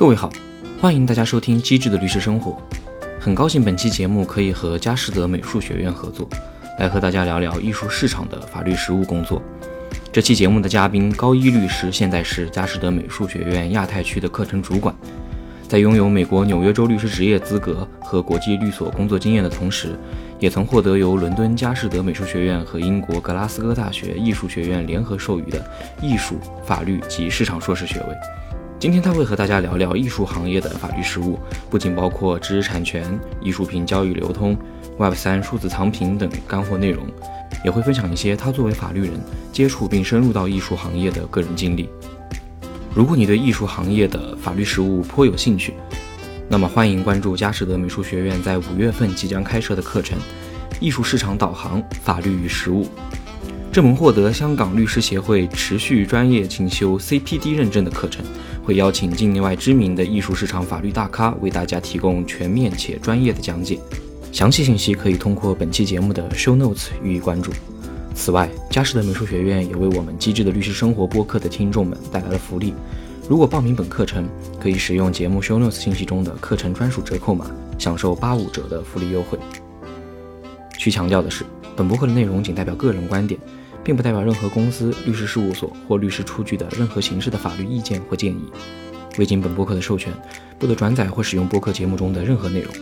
各位好，欢迎大家收听《机智的律师生活》。很高兴本期节目可以和佳士得美术学院合作，来和大家聊聊艺术市场的法律实务工作。这期节目的嘉宾高一律师现在是佳士得美术学院亚太区的课程主管，在拥有美国纽约州律师职业资格和国际律所工作经验的同时，也曾获得由伦敦佳士得美术学院和英国格拉斯哥大学艺术学院联合授予的艺术、法律及市场硕士学位。今天他会和大家聊聊艺术行业的法律实务，不仅包括知识产权、艺术品交易流通、Web 三数字藏品等干货内容，也会分享一些他作为法律人接触并深入到艺术行业的个人经历。如果你对艺术行业的法律实务颇有兴趣，那么欢迎关注佳士得美术学院在五月份即将开设的课程《艺术市场导航：法律与实务》。这门获得香港律师协会持续专业进修 CPD 认证的课程。会邀请境内外知名的艺术市场法律大咖为大家提供全面且专业的讲解。详细信息可以通过本期节目的 show notes 予以关注。此外，佳士得美术学院也为我们机智的律师生活播客的听众们带来了福利。如果报名本课程，可以使用节目 show notes 信息中的课程专属折扣码，享受八五折的福利优惠。需强调的是，本播客的内容仅代表个人观点。并不代表任何公司、律师事务所或律师出具的任何形式的法律意见或建议。未经本播客的授权，不得转载或使用播客节目中的任何内容。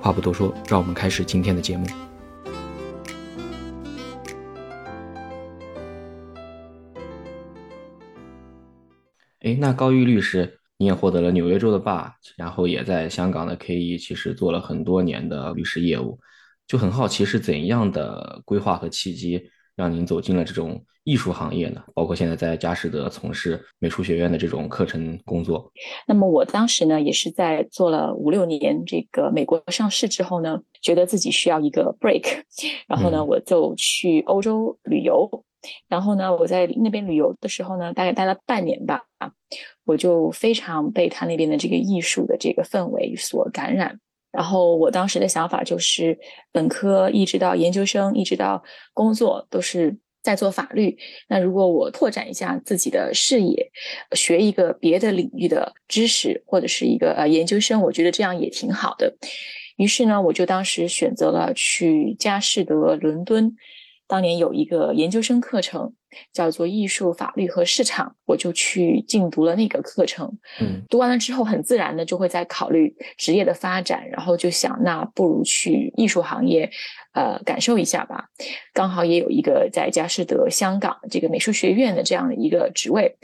话不多说，让我们开始今天的节目。哎，那高玉律师，你也获得了纽约州的 bar，然后也在香港的 KE，其实做了很多年的律师业务，就很好奇是怎样的规划和契机。让您走进了这种艺术行业呢？包括现在在佳士得从事美术学院的这种课程工作。那么我当时呢，也是在做了五六年这个美国上市之后呢，觉得自己需要一个 break，然后呢，我就去欧洲旅游。然后呢，我在那边旅游的时候呢，大概待了半年吧，我就非常被他那边的这个艺术的这个氛围所感染。然后我当时的想法就是，本科一直到研究生，一直到工作都是在做法律。那如果我拓展一下自己的视野，学一个别的领域的知识，或者是一个呃研究生，我觉得这样也挺好的。于是呢，我就当时选择了去佳士得伦敦。当年有一个研究生课程，叫做艺术法律和市场，我就去进读了那个课程。嗯，读完了之后，很自然的就会在考虑职业的发展，然后就想，那不如去艺术行业，呃，感受一下吧。刚好也有一个在佳士得香港这个美术学院的这样的一个职位，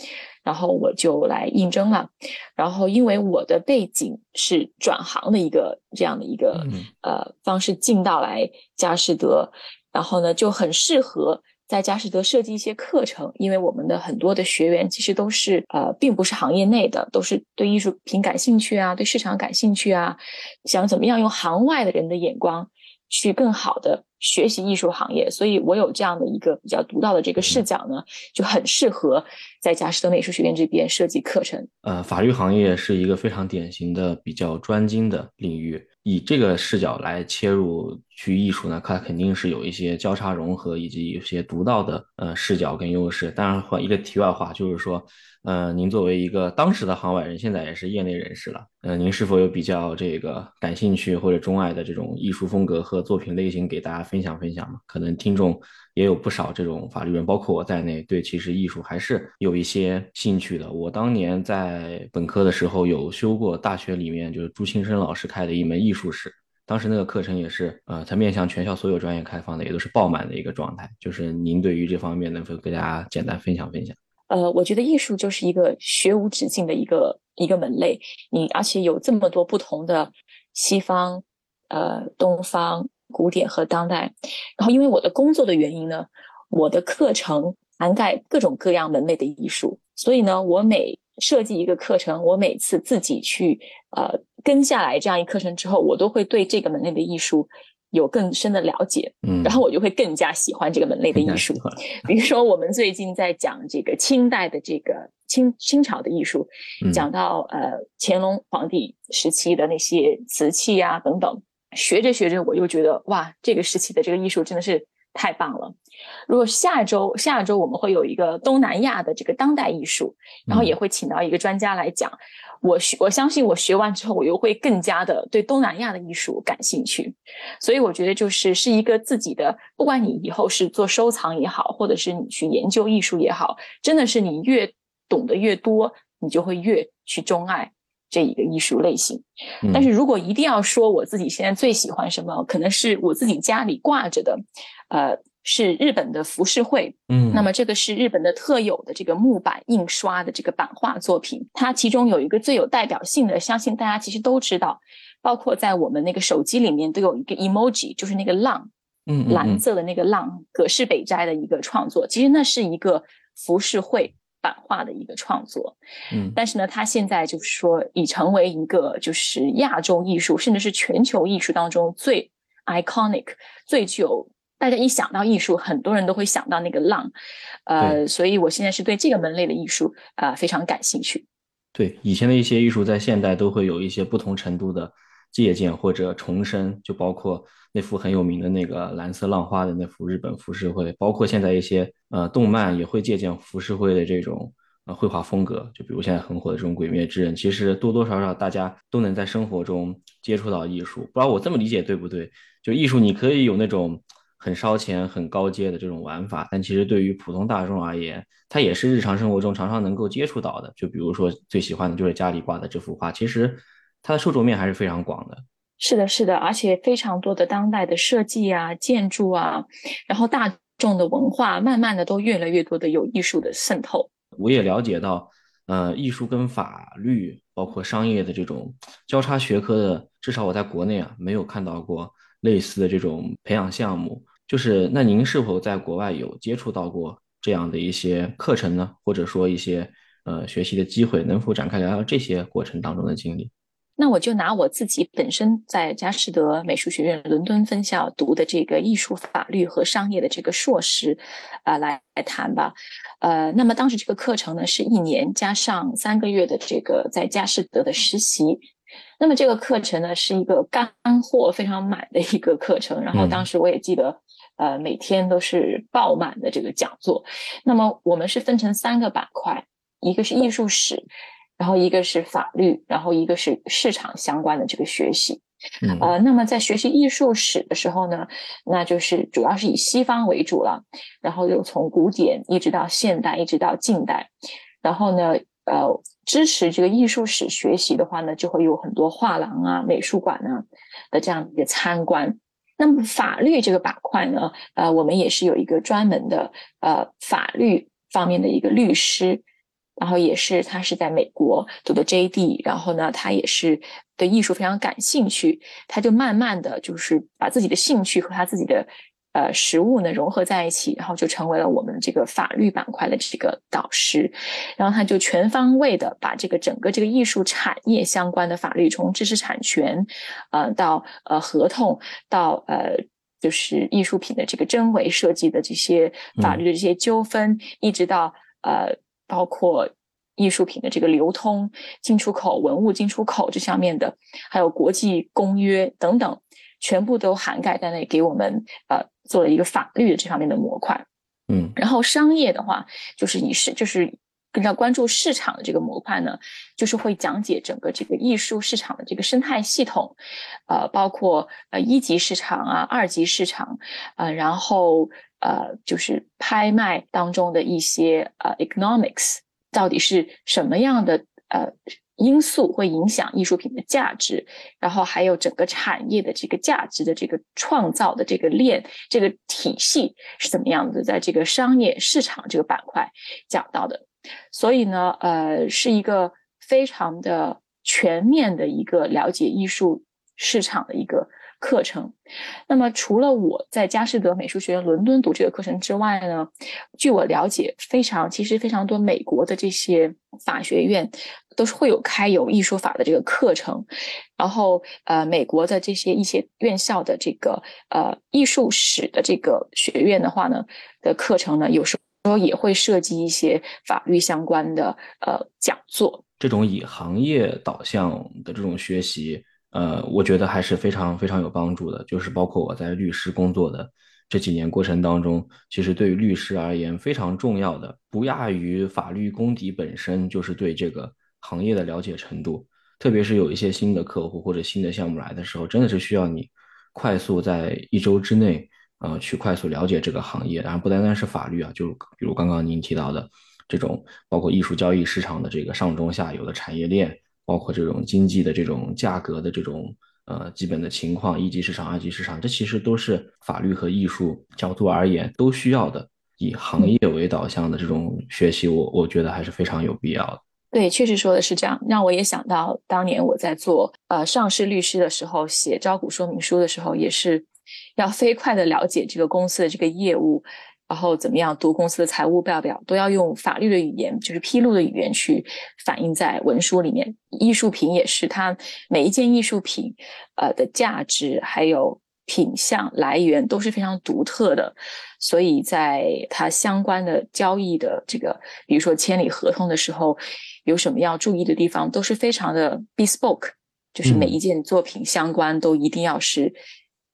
然后我就来应征了。然后因为我的背景是转行的一个这样的一个呃方式进到来佳士得。然后呢，就很适合在佳士得设计一些课程，因为我们的很多的学员其实都是呃，并不是行业内的，都是对艺术品感兴趣啊，对市场感兴趣啊，想怎么样用行外的人的眼光去更好的学习艺术行业。所以我有这样的一个比较独到的这个视角呢，就很适合在佳士得美术学院这边设计课程。呃，法律行业是一个非常典型的比较专精的领域。以这个视角来切入去艺术呢，它肯定是有一些交叉融合，以及有些独到的呃视角跟优势。当然，换一个题外话，就是说，呃，您作为一个当时的行外人，现在也是业内人士了，呃，您是否有比较这个感兴趣或者钟爱的这种艺术风格和作品类型，给大家分享分享吗？可能听众。也有不少这种法律人，包括我在内，对其实艺术还是有一些兴趣的。我当年在本科的时候有修过大学里面就是朱清生老师开的一门艺术史，当时那个课程也是呃，它面向全校所有专业开放的，也都是爆满的一个状态。就是您对于这方面能否给大家简单分享分享？呃，我觉得艺术就是一个学无止境的一个一个门类，你而且有这么多不同的西方、呃东方。古典和当代，然后因为我的工作的原因呢，我的课程涵盖各种各样门类的艺术，所以呢，我每设计一个课程，我每次自己去呃跟下来这样一课程之后，我都会对这个门类的艺术有更深的了解，嗯，然后我就会更加喜欢这个门类的艺术。比如说，我们最近在讲这个清代的这个清清朝的艺术，讲到呃乾隆皇帝时期的那些瓷器啊等等。学着学着，我又觉得哇，这个时期的这个艺术真的是太棒了。如果下周下周我们会有一个东南亚的这个当代艺术，然后也会请到一个专家来讲。我学我相信我学完之后，我又会更加的对东南亚的艺术感兴趣。所以我觉得就是是一个自己的，不管你以后是做收藏也好，或者是你去研究艺术也好，真的是你越懂得越多，你就会越去钟爱这一个艺术类型。但是如果一定要说我自己现在最喜欢什么，可能是我自己家里挂着的，呃。是日本的浮世绘，嗯，那么这个是日本的特有的这个木板印刷的这个版画作品，它其中有一个最有代表性的，相信大家其实都知道，包括在我们那个手机里面都有一个 emoji，就是那个浪，嗯，蓝色的那个浪，葛饰北斋的一个创作，其实那是一个浮世绘版画的一个创作，嗯，但是呢，他现在就是说已成为一个就是亚洲艺术，甚至是全球艺术当中最 iconic、最具有。大家一想到艺术，很多人都会想到那个浪，呃，所以我现在是对这个门类的艺术啊非常感兴趣。对以前的一些艺术，在现代都会有一些不同程度的借鉴或者重生，就包括那幅很有名的那个蓝色浪花的那幅日本浮世绘，包括现在一些呃动漫也会借鉴浮世绘的这种呃绘画风格，就比如现在很火的这种《鬼灭之刃》，其实多多少少大家都能在生活中接触到艺术。不知道我这么理解对不对？就艺术你可以有那种。很烧钱、很高阶的这种玩法，但其实对于普通大众而言，它也是日常生活中常常能够接触到的。就比如说最喜欢的就是家里挂的这幅画，其实它的受众面还是非常广的。是的，是的，而且非常多的当代的设计啊、建筑啊，然后大众的文化，慢慢的都越来越多的有艺术的渗透。我也了解到，呃，艺术跟法律包括商业的这种交叉学科的，至少我在国内啊没有看到过类似的这种培养项目。就是那您是否在国外有接触到过这样的一些课程呢？或者说一些呃学习的机会，能否展开聊聊这些过程当中的经历？那我就拿我自己本身在佳士得美术学院伦敦分校读的这个艺术法律和商业的这个硕士啊来来谈吧。呃，那么当时这个课程呢是一年加上三个月的这个在佳士得的实习。那么这个课程呢是一个干货非常满的一个课程。然后当时我也记得。呃，每天都是爆满的这个讲座。那么我们是分成三个板块，一个是艺术史，然后一个是法律，然后一个是市场相关的这个学习。呃，那么在学习艺术史的时候呢，那就是主要是以西方为主了，然后又从古典一直到现代，一直到近代。然后呢，呃，支持这个艺术史学习的话呢，就会有很多画廊啊、美术馆啊的这样一个参观。那么法律这个板块呢，呃，我们也是有一个专门的呃法律方面的一个律师，然后也是他是在美国读的 JD，然后呢，他也是对艺术非常感兴趣，他就慢慢的就是把自己的兴趣和他自己的。呃，实物呢融合在一起，然后就成为了我们这个法律板块的这个导师，然后他就全方位的把这个整个这个艺术产业相关的法律，从知识产权，呃，到呃合同，到呃就是艺术品的这个真伪设计的这些法律的这些纠纷，一直到呃包括艺术品的这个流通、进出口、文物进出口这上面的，还有国际公约等等。全部都涵盖在内，给我们呃做了一个法律的这方面的模块，嗯，然后商业的话，就是你是就是更加关注市场的这个模块呢，就是会讲解整个这个艺术市场的这个生态系统，呃，包括呃一级市场啊、二级市场，呃，然后呃就是拍卖当中的一些呃 economics 到底是什么样的呃。因素会影响艺术品的价值，然后还有整个产业的这个价值的这个创造的这个链、这个体系是怎么样的，在这个商业市场这个板块讲到的。所以呢，呃，是一个非常的全面的一个了解艺术市场的一个。课程，那么除了我在佳士得美术学院伦敦读这个课程之外呢，据我了解，非常其实非常多美国的这些法学院都是会有开有艺术法的这个课程，然后呃，美国的这些一些院校的这个呃艺术史的这个学院的话呢的课程呢，有时候也会涉及一些法律相关的呃讲座，这种以行业导向的这种学习。呃，我觉得还是非常非常有帮助的，就是包括我在律师工作的这几年过程当中，其实对于律师而言非常重要的，不亚于法律功底本身，就是对这个行业的了解程度。特别是有一些新的客户或者新的项目来的时候，真的是需要你快速在一周之内，呃，去快速了解这个行业。当然，不单单是法律啊，就比如刚刚您提到的这种，包括艺术交易市场的这个上中下游的产业链，包括这种经济的这种价格的这种呃基本的情况，一级市场、二级市场，这其实都是法律和艺术角度而言都需要的。以行业为导向的这种学习，我我觉得还是非常有必要的。对，确实说的是这样，让我也想到当年我在做呃上市律师的时候，写招股说明书的时候，也是要飞快的了解这个公司的这个业务，然后怎么样读公司的财务报表，都要用法律的语言，就是披露的语言去反映在文书里面。艺术品也是，它每一件艺术品呃的价值还有。品相来源都是非常独特的，所以在它相关的交易的这个，比如说签理合同的时候，有什么要注意的地方，都是非常的 bespoke，就是每一件作品相关都一定要是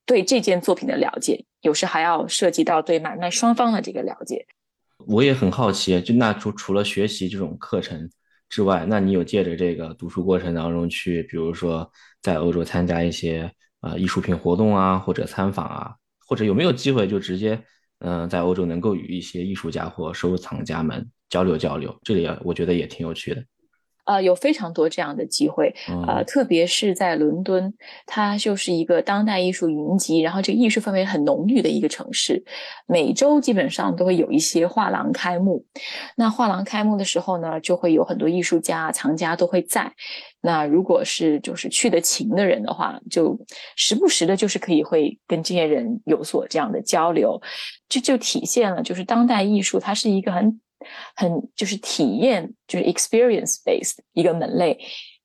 对这件作品的了解，有时还要涉及到对买卖双方的这个了解。我也很好奇，就那除除了学习这种课程之外，那你有借着这个读书过程当中去，比如说在欧洲参加一些？啊，艺术品活动啊，或者参访啊，或者有没有机会就直接，嗯，在欧洲能够与一些艺术家或收藏家们交流交流，这里我觉得也挺有趣的。呃，有非常多这样的机会，呃，特别是在伦敦，它就是一个当代艺术云集，然后这个艺术氛围很浓郁的一个城市。每周基本上都会有一些画廊开幕，那画廊开幕的时候呢，就会有很多艺术家、藏家都会在。那如果是就是去的勤的人的话，就时不时的，就是可以会跟这些人有所这样的交流，这就体现了就是当代艺术它是一个很。很就是体验，就是 experience based 一个门类。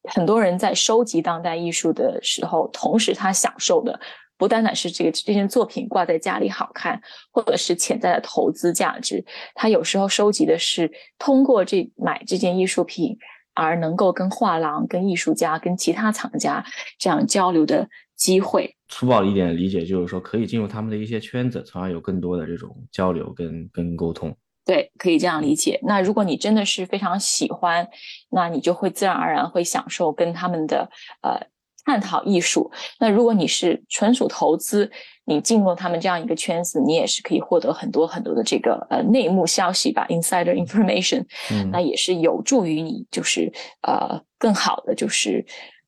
很多人在收集当代艺术的时候，同时他享受的不单单是这个这件作品挂在家里好看，或者是潜在的投资价值。他有时候收集的是通过这买这件艺术品而能够跟画廊、跟艺术家、跟其他藏家这样交流的机会。粗暴一点理解就是说，可以进入他们的一些圈子，从而有更多的这种交流跟跟沟通。对，可以这样理解。那如果你真的是非常喜欢，那你就会自然而然会享受跟他们的呃探讨艺术。那如果你是纯属投资，你进入他们这样一个圈子，你也是可以获得很多很多的这个呃内幕消息吧，insider information。那也是有助于你就是呃更好的就是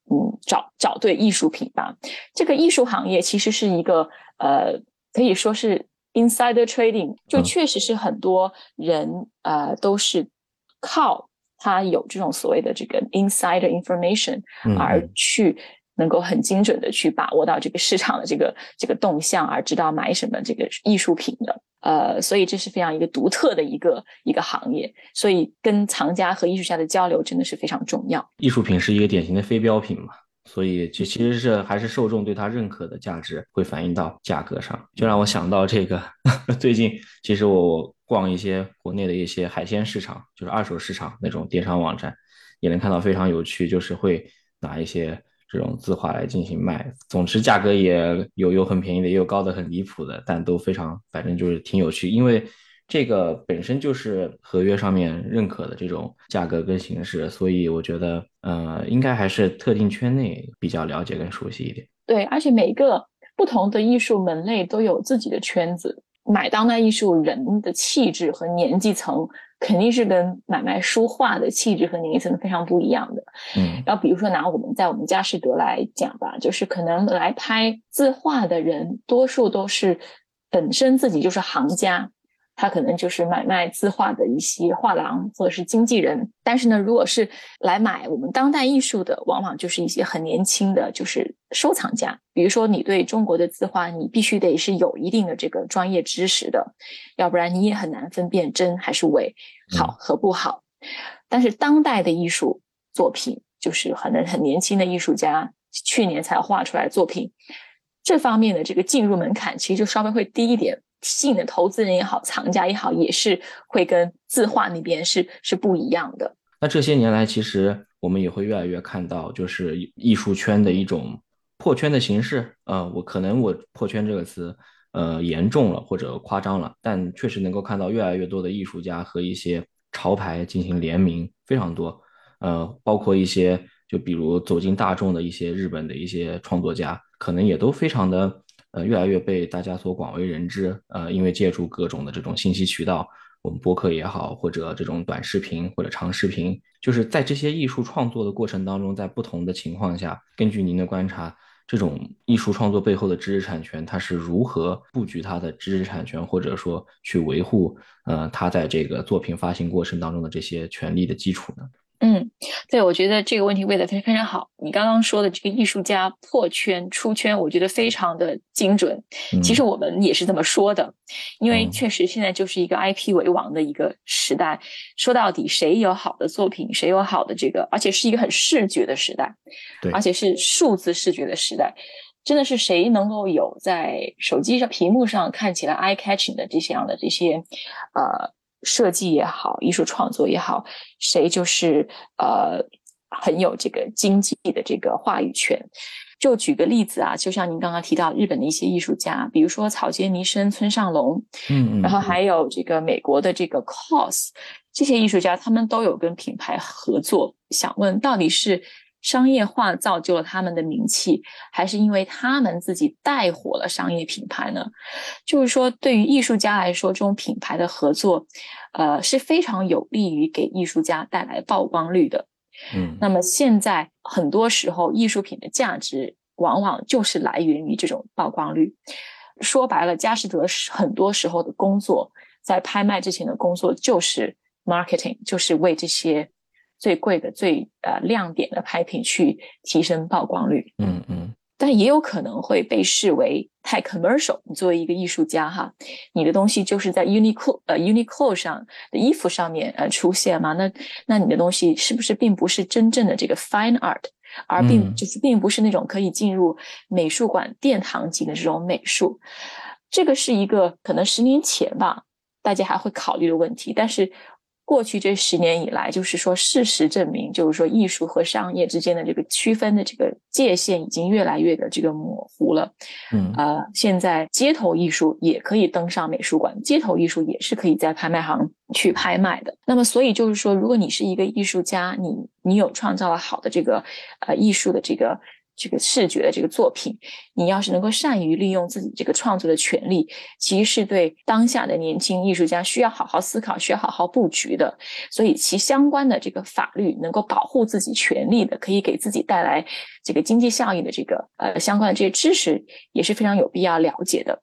嗯找找对艺术品吧。这个艺术行业其实是一个呃可以说是。Insider trading 就确实是很多人呃都是靠他有这种所谓的这个 insider information 而去能够很精准的去把握到这个市场的这个这个动向，而知道买什么这个艺术品的。呃，所以这是非常一个独特的一个一个行业，所以跟藏家和艺术家的交流真的是非常重要。艺术品是一个典型的非标品嘛。所以，就其实是还是受众对它认可的价值会反映到价格上，就让我想到这个。最近，其实我逛一些国内的一些海鲜市场，就是二手市场那种电商网站，也能看到非常有趣，就是会拿一些这种字画来进行卖。总之，价格也有有很便宜的，也有高的很离谱的，但都非常，反正就是挺有趣，因为。这个本身就是合约上面认可的这种价格跟形式，所以我觉得，呃，应该还是特定圈内比较了解跟熟悉一点。对，而且每一个不同的艺术门类都有自己的圈子，买当代艺术人的气质和年纪层肯定是跟买卖书画的气质和年纪层非常不一样的。嗯，然后比如说拿我们在我们佳士得来讲吧，就是可能来拍字画的人，多数都是本身自己就是行家。他可能就是买卖字画的一些画廊或者是经纪人，但是呢，如果是来买我们当代艺术的，往往就是一些很年轻的，就是收藏家。比如说，你对中国的字画，你必须得是有一定的这个专业知识的，要不然你也很难分辨真还是伪，好和不好。但是当代的艺术作品，就是可能很年轻的艺术家去年才画出来作品，这方面的这个进入门槛其实就稍微会低一点。吸引的投资人也好，藏家也好，也是会跟字画那边是是不一样的。那这些年来，其实我们也会越来越看到，就是艺术圈的一种破圈的形式。呃，我可能我破圈这个词，呃严重了或者夸张了，但确实能够看到越来越多的艺术家和一些潮牌进行联名，非常多。呃，包括一些就比如走进大众的一些日本的一些创作家，可能也都非常的呃越来越被大家所广为人知。呃，因为借助各种的这种信息渠道，我们播客也好，或者这种短视频或者长视频，就是在这些艺术创作的过程当中，在不同的情况下，根据您的观察。这种艺术创作背后的知识产权，它是如何布局它的知识产权，或者说去维护呃它在这个作品发行过程当中的这些权利的基础呢？嗯，对，我觉得这个问题问的非常非常好。你刚刚说的这个艺术家破圈出圈，我觉得非常的精准。其实我们也是这么说的，因为确实现在就是一个 IP 为王的一个时代。说到底，谁有好的作品，谁有好的这个，而且是一个很视觉的时代，对，而且是数字视觉的时代，真的是谁能够有在手机上屏幕上看起来 eye catching 的这些样的这些，呃。设计也好，艺术创作也好，谁就是呃很有这个经济的这个话语权。就举个例子啊，就像您刚刚提到日本的一些艺术家，比如说草间弥生、村上隆，嗯嗯，然后还有这个美国的这个 COS，这些艺术家他们都有跟品牌合作。想问，到底是？商业化造就了他们的名气，还是因为他们自己带火了商业品牌呢？就是说，对于艺术家来说，这种品牌的合作，呃，是非常有利于给艺术家带来曝光率的。嗯，那么现在很多时候，艺术品的价值往往就是来源于这种曝光率。说白了，佳士得很多时候的工作，在拍卖之前的工作就是 marketing，就是为这些。最贵的、最呃亮点的拍品去提升曝光率，嗯嗯，但也有可能会被视为太 commercial。你作为一个艺术家哈，你的东西就是在 Uniqlo 呃 Uniqlo 上的衣服上面呃出现嘛？那那你的东西是不是并不是真正的这个 fine art，而并就是并不是那种可以进入美术馆殿堂级的这种美术？这个是一个可能十年前吧，大家还会考虑的问题，但是。过去这十年以来，就是说，事实证明，就是说，艺术和商业之间的这个区分的这个界限已经越来越的这个模糊了。嗯，呃，现在街头艺术也可以登上美术馆，街头艺术也是可以在拍卖行去拍卖的。那么，所以就是说，如果你是一个艺术家，你你有创造了好的这个呃艺术的这个。这个视觉的这个作品，你要是能够善于利用自己这个创作的权利，其实是对当下的年轻艺术家需要好好思考、需要好好布局的。所以，其相关的这个法律能够保护自己权利的，可以给自己带来这个经济效益的这个呃相关的这些知识，也是非常有必要了解的。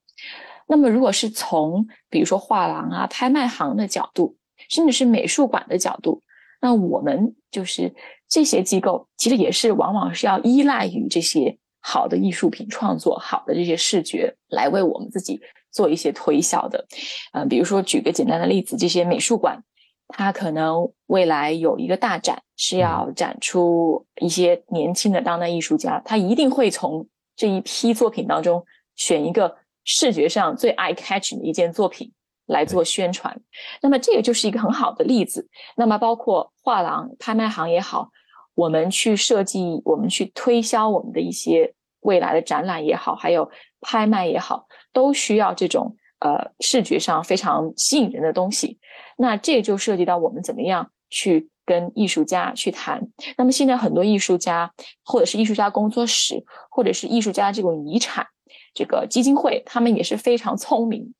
那么，如果是从比如说画廊啊、拍卖行的角度，甚至是美术馆的角度，那我们就是。这些机构其实也是往往是要依赖于这些好的艺术品创作、好的这些视觉来为我们自己做一些推销的。嗯，比如说举个简单的例子，这些美术馆，它可能未来有一个大展是要展出一些年轻的当代艺术家，他一定会从这一批作品当中选一个视觉上最 eye catching 的一件作品。来做宣传，那么这个就是一个很好的例子。那么包括画廊、拍卖行也好，我们去设计、我们去推销我们的一些未来的展览也好，还有拍卖也好，都需要这种呃视觉上非常吸引人的东西。那这就涉及到我们怎么样去跟艺术家去谈。那么现在很多艺术家，或者是艺术家工作室，或者是艺术家这种遗产这个基金会，他们也是非常聪明。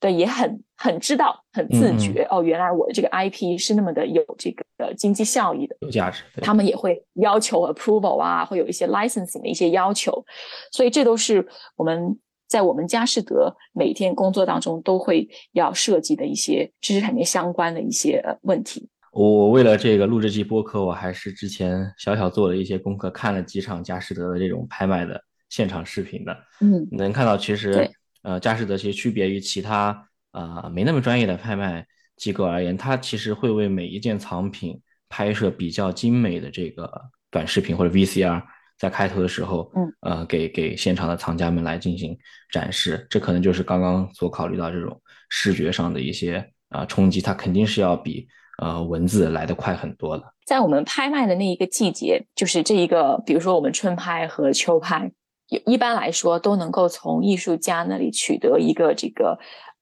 对，也很很知道，很自觉哦。原来我的这个 IP 是那么的有这个经济效益的，有价值。他们也会要求 approval 啊，会有一些 licensing 的一些要求。所以这都是我们在我们佳士得每天工作当中都会要涉及的一些知识产权相关的一些问题。我为了这个录这期播客，我还是之前小小做了一些功课，看了几场佳士得的这种拍卖的现场视频的。嗯，能看到其实。呃，佳士得其实区别于其他啊没那么专业的拍卖机构而言，它其实会为每一件藏品拍摄比较精美的这个短视频或者 VCR，在开头的时候，嗯，呃，给给现场的藏家们来进行展示。这可能就是刚刚所考虑到这种视觉上的一些啊冲击，它肯定是要比呃文字来得快很多的。在我们拍卖的那一个季节，就是这一个，比如说我们春拍和秋拍。一般来说都能够从艺术家那里取得一个这个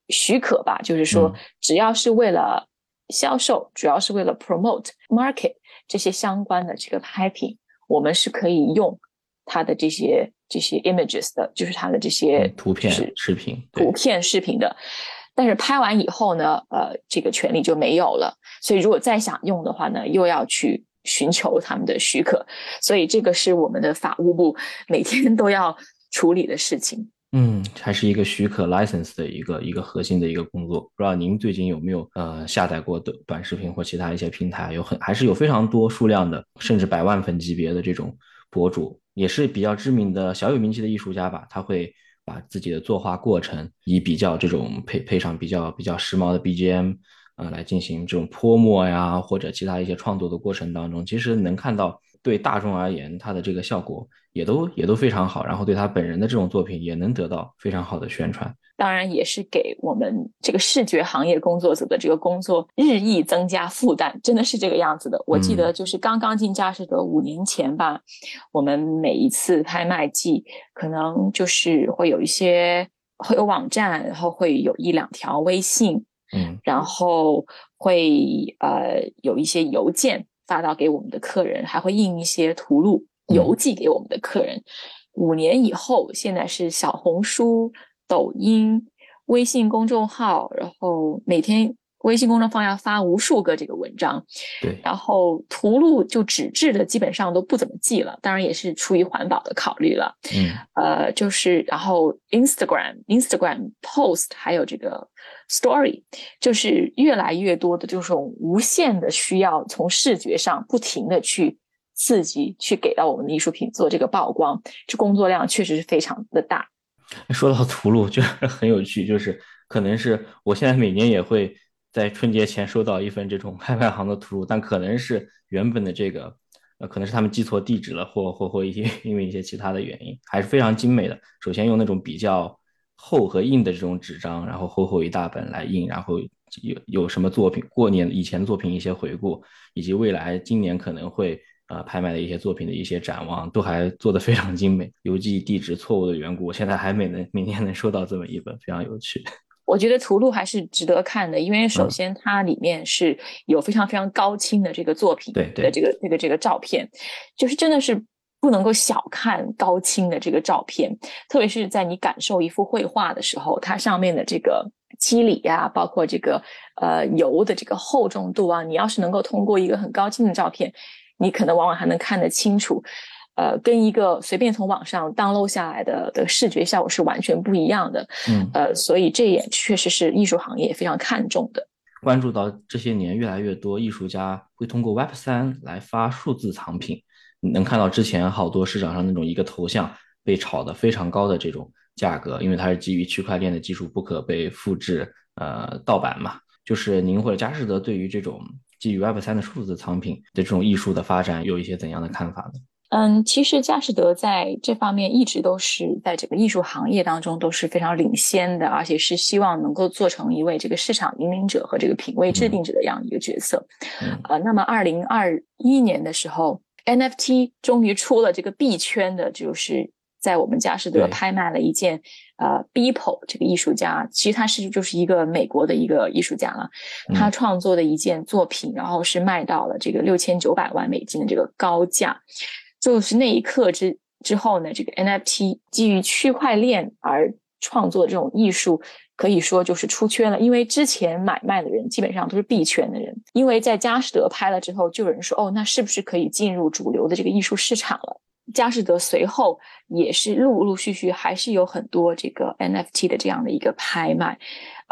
许可吧，就是说只要是为了销售，主要是为了 promote market 这些相关的这个拍品，我们是可以用它的这些这些 images 的，就是它的这些图片、视频、图片、视频的。但是拍完以后呢，呃，这个权利就没有了。所以如果再想用的话呢，又要去寻求他们的许可。所以这个是我们的法务部每天都要处理的事情。嗯，还是一个许可 license 的一个一个核心的一个工作。不知道您最近有没有呃下载过的短视频或其他一些平台？有很还是有非常多数量的，甚至百万粉级别的这种博主，也是比较知名的小有名气的艺术家吧？他会。把自己的作画过程以比较这种配配上比较比较时髦的 BGM 啊来进行这种泼墨呀或者其他一些创作的过程当中，其实能看到对大众而言，它的这个效果也都也都非常好，然后对他本人的这种作品也能得到非常好的宣传。当然也是给我们这个视觉行业工作者的这个工作日益增加负担，真的是这个样子的。我记得就是刚刚进佳士得五年前吧，我们每一次拍卖季可能就是会有一些会有网站，然后会有一两条微信，嗯，然后会呃有一些邮件发到给我们的客人，还会印一些图录邮寄给我们的客人。五年以后，现在是小红书。抖音、微信公众号，然后每天微信公众号要发无数个这个文章，对，然后图录就纸质的基本上都不怎么寄了，当然也是出于环保的考虑了，嗯，呃，就是然后 Instagram、Instagram post 还有这个 Story，就是越来越多的这种无限的需要从视觉上不停的去刺激，去给到我们的艺术品做这个曝光，这工作量确实是非常的大。说到图录，就很有趣，就是可能是我现在每年也会在春节前收到一份这种拍卖行的图录，但可能是原本的这个，呃，可能是他们记错地址了，或或或一些因为一些其他的原因，还是非常精美的。首先用那种比较厚和硬的这种纸张，然后厚厚一大本来印，然后有有什么作品，过年以前作品一些回顾，以及未来今年可能会。呃，拍卖的一些作品的一些展望都还做得非常精美，邮寄地址错误的缘故，我现在还没能明年能收到这么一本，非常有趣。我觉得图录还是值得看的，因为首先它里面是有非常非常高清的这个作品对的这个这个这个照片，就是真的是不能够小看高清的这个照片，特别是在你感受一幅绘画的时候，它上面的这个肌理呀，包括这个呃油的这个厚重度啊，你要是能够通过一个很高清的照片。你可能往往还能看得清楚，呃，跟一个随便从网上 download 下来的的视觉效果是完全不一样的。嗯，呃，所以这也确实是艺术行业非常看重的。关注到这些年越来越多艺术家会通过 Web 三来发数字藏品，你能看到之前好多市场上那种一个头像被炒得非常高的这种价格，因为它是基于区块链的技术不可被复制，呃，盗版嘛。就是您或者佳士得对于这种。基于 Web 三的数字藏品的这种艺术的发展，有一些怎样的看法呢？嗯，其实佳士得在这方面一直都是在整个艺术行业当中都是非常领先的，而且是希望能够做成一位这个市场引领者和这个品味制定者的这样一个角色。呃，那么二零二一年的时候，NFT 终于出了这个币圈的，就是在我们佳士得拍卖了一件。呃，Beeple 这个艺术家，其实他是就是一个美国的一个艺术家了。他创作的一件作品，然后是卖到了这个六千九百万美金的这个高价。就是那一刻之之后呢，这个 NFT 基于区块链而创作的这种艺术，可以说就是出圈了。因为之前买卖的人基本上都是币圈的人，因为在佳士得拍了之后，就有人说，哦，那是不是可以进入主流的这个艺术市场了？佳士得随后也是陆陆续续还是有很多这个 NFT 的这样的一个拍卖，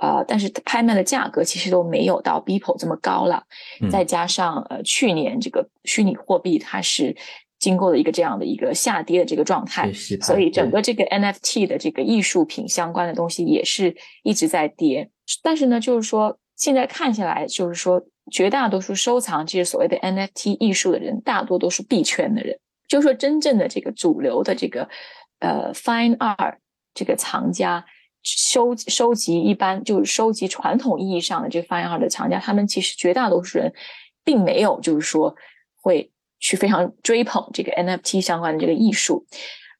呃，但是拍卖的价格其实都没有到 Beeple 这么高了。再加上呃去年这个虚拟货币它是经过了一个这样的一个下跌的这个状态，所以整个这个 NFT 的这个艺术品相关的东西也是一直在跌。但是呢，就是说现在看下来，就是说绝大多数收藏这些所谓的 NFT 艺术的人，大多都是币圈的人。就是说真正的这个主流的这个呃 fine art 这个藏家收收集一般就是收集传统意义上的这个 fine art 的藏家，他们其实绝大多数人并没有就是说会去非常追捧这个 NFT 相关的这个艺术。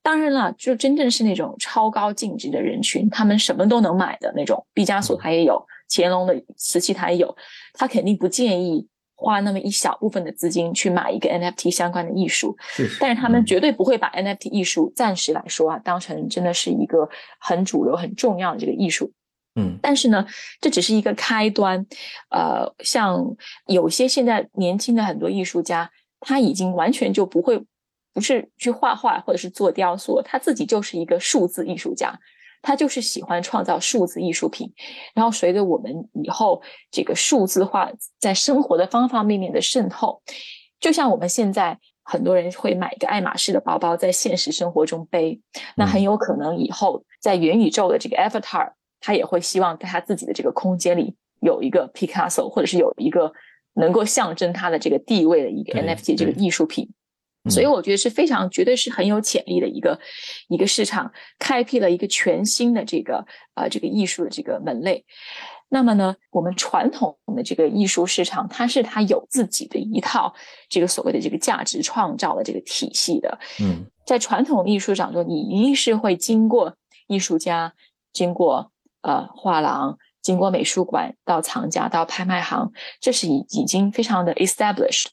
当然了，就真正是那种超高净值的人群，他们什么都能买的那种，毕加索他也有，乾隆的瓷器他也有，他肯定不建议花那么一小部分的资金去买一个 NFT 相关的艺术。是，但是他们绝对不会把 NFT 艺术暂时来说啊，当成真的是一个很主流、很重要的这个艺术。嗯，但是呢，这只是一个开端。呃，像有些现在年轻的很多艺术家，他已经完全就不会。不是去画画或者是做雕塑，他自己就是一个数字艺术家，他就是喜欢创造数字艺术品。然后随着我们以后这个数字化在生活的方方面面的渗透，就像我们现在很多人会买一个爱马仕的包包在现实生活中背，那很有可能以后在元宇宙的这个 avatar，他也会希望在他自己的这个空间里有一个 Picasso，或者是有一个能够象征它的这个地位的一个 NFT 这个艺术品。所以我觉得是非常，绝对是很有潜力的一个一个市场，开辟了一个全新的这个呃这个艺术的这个门类。那么呢，我们传统的这个艺术市场，它是它有自己的一套这个所谓的这个价值创造的这个体系的。嗯，在传统艺术市场中，你一定是会经过艺术家，经过呃画廊，经过美术馆，到藏家，到拍卖行，这是已已经非常的 established。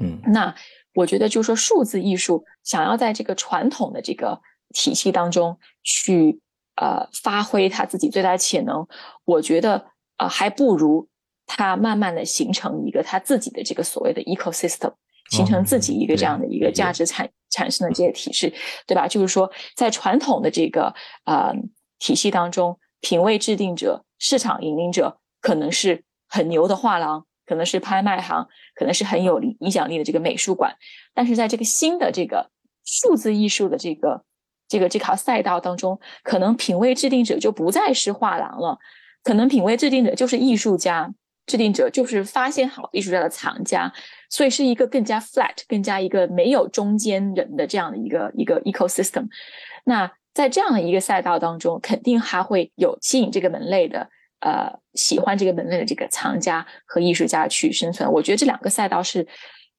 嗯，那。我觉得，就是说，数字艺术想要在这个传统的这个体系当中去呃发挥它自己最大的潜能，我觉得呃还不如它慢慢的形成一个它自己的这个所谓的 ecosystem，形成自己一个这样的一个价值产产生的这些体系，对吧？就是说，在传统的这个呃体系当中，品味制定者、市场引领者可能是很牛的画廊。可能是拍卖行，可能是很有影响力的这个美术馆，但是在这个新的这个数字艺术的这个这个这条赛道当中，可能品味制定者就不再是画廊了，可能品味制定者就是艺术家，制定者就是发现好艺术家的藏家，所以是一个更加 flat、更加一个没有中间人的这样的一个一个 ecosystem。那在这样的一个赛道当中，肯定还会有吸引这个门类的。呃，喜欢这个门类的这个藏家和艺术家去生存，我觉得这两个赛道是，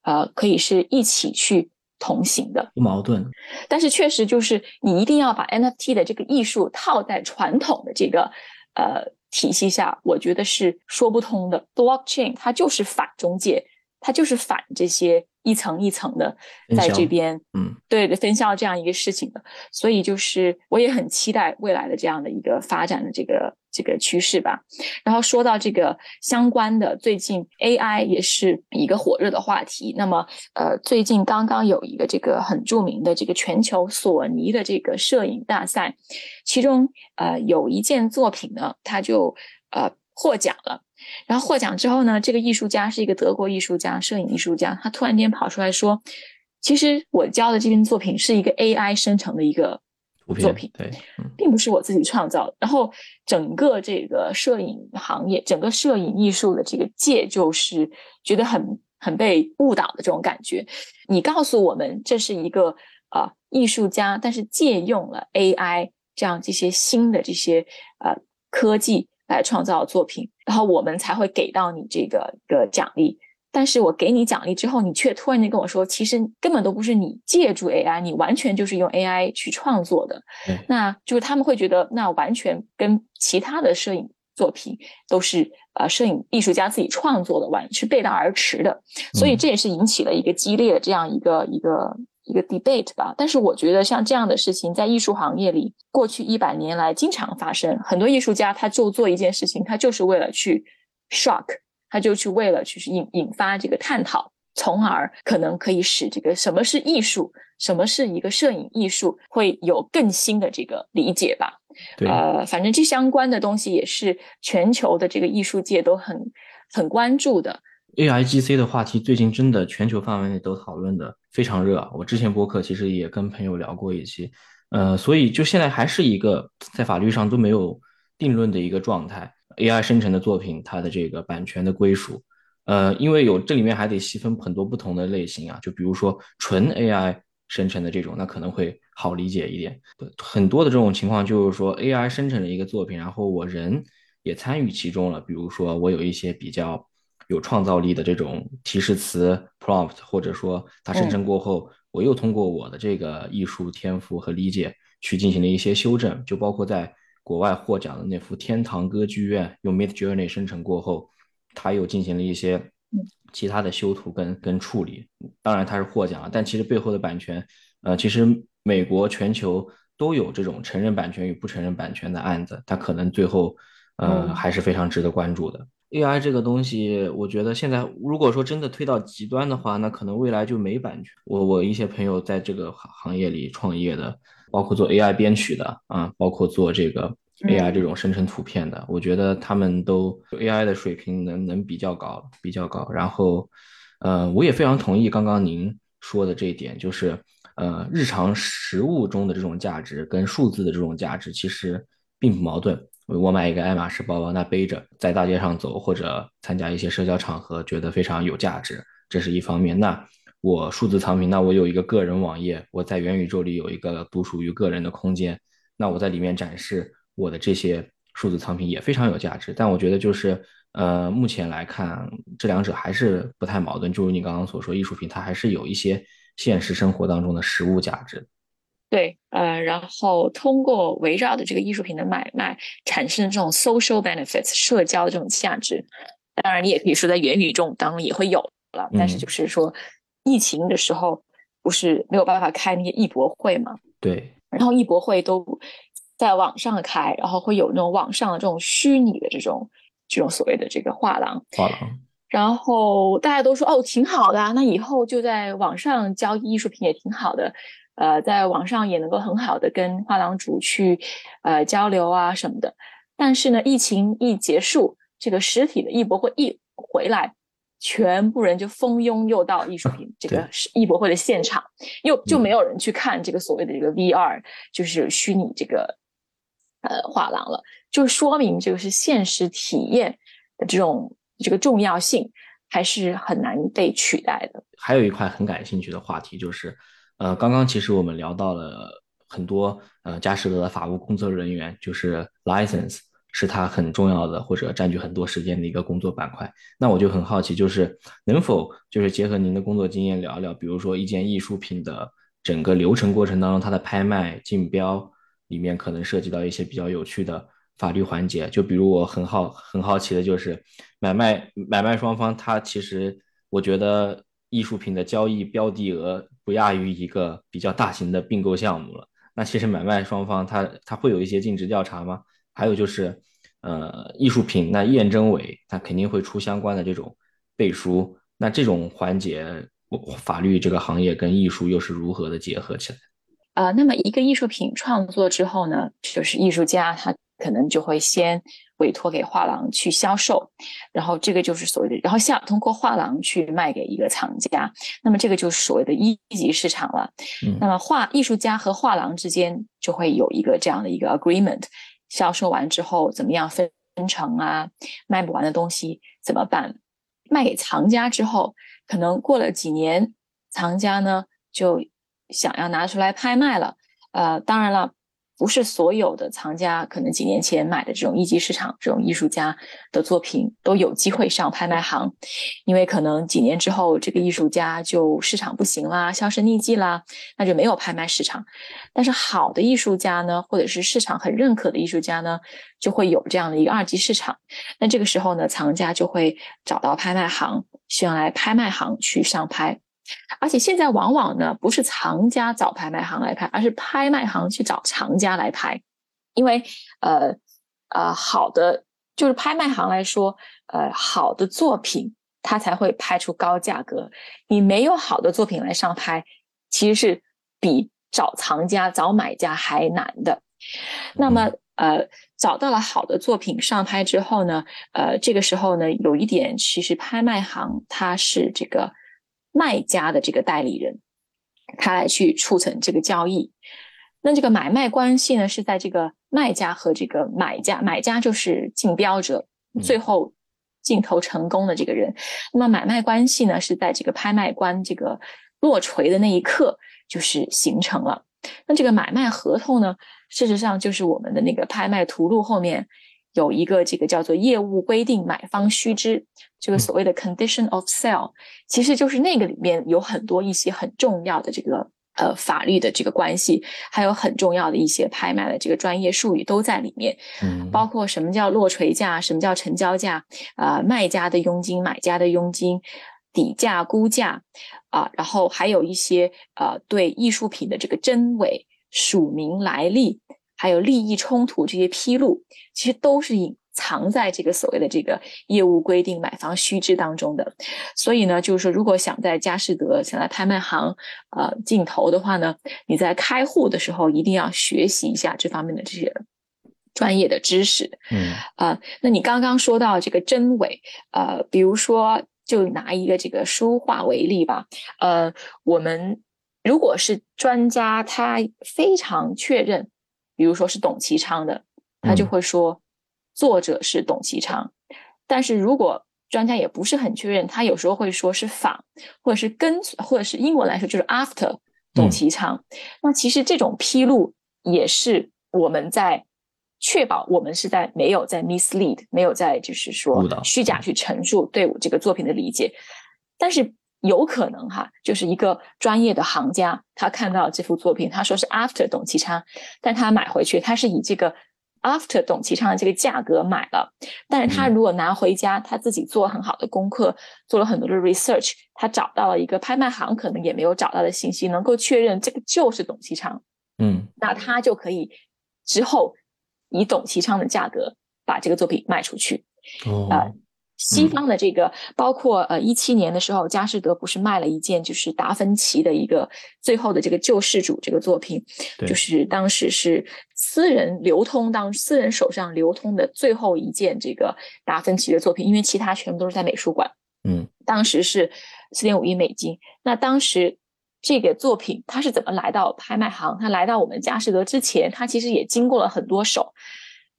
呃，可以是一起去同行的，不矛盾。但是确实就是你一定要把 NFT 的这个艺术套在传统的这个呃体系下，我觉得是说不通的。Blockchain 它就是反中介，它就是反这些一层一层的在这边，嗯，对的分销这样一个事情的。所以就是我也很期待未来的这样的一个发展的这个。这个趋势吧，然后说到这个相关的，最近 AI 也是一个火热的话题。那么，呃，最近刚刚有一个这个很著名的这个全球索尼的这个摄影大赛，其中呃有一件作品呢，它就呃获奖了。然后获奖之后呢，这个艺术家是一个德国艺术家，摄影艺术家，他突然间跑出来说，其实我教的这件作品是一个 AI 生成的一个。作品对，并不是我自己创造的。然后整个这个摄影行业，整个摄影艺术的这个界，就是觉得很很被误导的这种感觉。你告诉我们这是一个啊艺术家，但是借用了 AI 这样这些新的这些呃科技来创造作品，然后我们才会给到你这个一个奖励。但是我给你奖励之后，你却突然间跟我说，其实根本都不是你借助 AI，你完全就是用 AI 去创作的。那就是他们会觉得，那完全跟其他的摄影作品都是呃摄影艺术家自己创作的，完是背道而驰的。所以这也是引起了一个激烈的这样一个一个一个 debate 吧。但是我觉得像这样的事情，在艺术行业里，过去一百年来经常发生。很多艺术家他就做一件事情，他就是为了去 shock。他就去为了去引引发这个探讨，从而可能可以使这个什么是艺术，什么是一个摄影艺术，会有更新的这个理解吧。呃，反正这相关的东西也是全球的这个艺术界都很很关注的。A I G C 的话题最近真的全球范围内都讨论的非常热。我之前播客其实也跟朋友聊过一期，呃，所以就现在还是一个在法律上都没有定论的一个状态。AI 生成的作品，它的这个版权的归属，呃，因为有这里面还得细分很多不同的类型啊，就比如说纯 AI 生成的这种，那可能会好理解一点。很多的这种情况就是说，AI 生成了一个作品，然后我人也参与其中了，比如说我有一些比较有创造力的这种提示词 prompt，或者说它生成过后，我又通过我的这个艺术天赋和理解去进行了一些修正，就包括在国外获奖的那幅《天堂歌剧院》，用 Mid Journey 生成过后，它又进行了一些其他的修图跟跟处理。当然它是获奖了，但其实背后的版权，呃，其实美国全球都有这种承认版权与不承认版权的案子，它可能最后呃还是非常值得关注的。AI 这个东西，我觉得现在如果说真的推到极端的话，那可能未来就没版权。我我一些朋友在这个行行业里创业的，包括做 AI 编曲的啊，包括做这个 AI 这种生成图片的，我觉得他们都 AI 的水平能能比较高，比较高。然后，呃，我也非常同意刚刚您说的这一点，就是呃，日常实物中的这种价值跟数字的这种价值其实并不矛盾。我买一个爱马仕包包，那背着在大街上走，或者参加一些社交场合，觉得非常有价值，这是一方面。那我数字藏品，那我有一个个人网页，我在元宇宙里有一个独属于个人的空间，那我在里面展示我的这些数字藏品也非常有价值。但我觉得就是，呃，目前来看，这两者还是不太矛盾。就如你刚刚所说，艺术品它还是有一些现实生活当中的实物价值。对，呃，然后通过围绕的这个艺术品的买卖产生的这种 social benefits 社交的这种价值，当然你也可以说在元宇宙当中也会有了，但是就是说疫情的时候不是没有办法开那些艺博会嘛？对，然后艺博会都在网上开，然后会有那种网上的这种虚拟的这种这种所谓的这个画廊，画廊，然后大家都说哦挺好的啊，那以后就在网上交易艺术品也挺好的。呃，在网上也能够很好的跟画廊主去呃交流啊什么的，但是呢，疫情一结束，这个实体的艺博会一回来，全部人就蜂拥又到艺术品 这个艺博会的现场，又就没有人去看这个所谓的这个 VR，就是虚拟这个呃画廊了，就说明这个是现实体验的这种这个重要性还是很难被取代的。还有一块很感兴趣的话题就是。呃，刚刚其实我们聊到了很多，呃，佳士得的法务工作人员就是 license 是他很重要的或者占据很多时间的一个工作板块。那我就很好奇，就是能否就是结合您的工作经验聊聊，比如说一件艺术品的整个流程过程当中，它的拍卖竞标里面可能涉及到一些比较有趣的法律环节。就比如我很好很好奇的就是买卖买卖双方，他其实我觉得。艺术品的交易标的额不亚于一个比较大型的并购项目了。那其实买卖双方他他会有一些尽职调查吗？还有就是，呃，艺术品那验证委他肯定会出相关的这种背书。那这种环节，法律这个行业跟艺术又是如何的结合起来？啊，那么一个艺术品创作之后呢，就是艺术家他可能就会先。委托给画廊去销售，然后这个就是所谓的，然后下通过画廊去卖给一个藏家，那么这个就是所谓的一级市场了。那么画艺术家和画廊之间就会有一个这样的一个 agreement，销售完之后怎么样分成啊？卖不完的东西怎么办？卖给藏家之后，可能过了几年，藏家呢就想要拿出来拍卖了。呃，当然了。不是所有的藏家可能几年前买的这种一级市场这种艺术家的作品都有机会上拍卖行，因为可能几年之后这个艺术家就市场不行啦，销声匿迹啦，那就没有拍卖市场。但是好的艺术家呢，或者是市场很认可的艺术家呢，就会有这样的一个二级市场。那这个时候呢，藏家就会找到拍卖行，需要来拍卖行去上拍。而且现在往往呢，不是藏家找拍卖行来拍，而是拍卖行去找藏家来拍，因为呃呃，好的就是拍卖行来说，呃，好的作品它才会拍出高价格。你没有好的作品来上拍，其实是比找藏家找买家还难的。那么呃，找到了好的作品上拍之后呢，呃，这个时候呢，有一点其实拍卖行它是这个。卖家的这个代理人，他来去促成这个交易。那这个买卖关系呢，是在这个卖家和这个买家，买家就是竞标者，最后竞投成功的这个人。那么买卖关系呢，是在这个拍卖官这个落锤的那一刻就是形成了。那这个买卖合同呢，事实上就是我们的那个拍卖图录后面有一个这个叫做业务规定买方须知，这个所谓的 condition of sale，其实就是那个里面有很多一些很重要的这个呃法律的这个关系，还有很重要的一些拍卖的这个专业术语都在里面，嗯，包括什么叫落锤价，什么叫成交价，啊，卖家的佣金，买家的佣金，底价、估价，啊，然后还有一些呃对艺术品的这个真伪、署名来历。还有利益冲突这些披露，其实都是隐藏在这个所谓的这个业务规定买房须知当中的。所以呢，就是说，如果想在佳士得、想在拍卖行呃竞投的话呢，你在开户的时候一定要学习一下这方面的这些专业的知识。嗯啊，那你刚刚说到这个真伪，呃，比如说就拿一个这个书画为例吧，呃，我们如果是专家，他非常确认。比如说是董其昌的，他就会说作者是董其昌。但是如果专家也不是很确认，他有时候会说是仿，或者是跟，或者是英文来说就是 after 董其昌。那其实这种披露也是我们在确保我们是在没有在 mislead，没有在就是说虚假去陈述对我这个作品的理解，但是。有可能哈，就是一个专业的行家，他看到这幅作品，他说是 after 董其昌，但他买回去，他是以这个 after 董其昌的这个价格买了。但是他如果拿回家，他自己做很好的功课，做了很多的 research，他找到了一个拍卖行可能也没有找到的信息，能够确认这个就是董其昌。嗯，那他就可以之后以董其昌的价格把这个作品卖出去。哦。西方的这个，包括呃一七年的时候，佳士得不是卖了一件就是达芬奇的一个最后的这个救世主这个作品，就是当时是私人流通当私人手上流通的最后一件这个达芬奇的作品，因为其他全部都是在美术馆。嗯，当时是四点五亿美金。那当时这个作品它是怎么来到拍卖行？它来到我们佳士得之前，它其实也经过了很多手。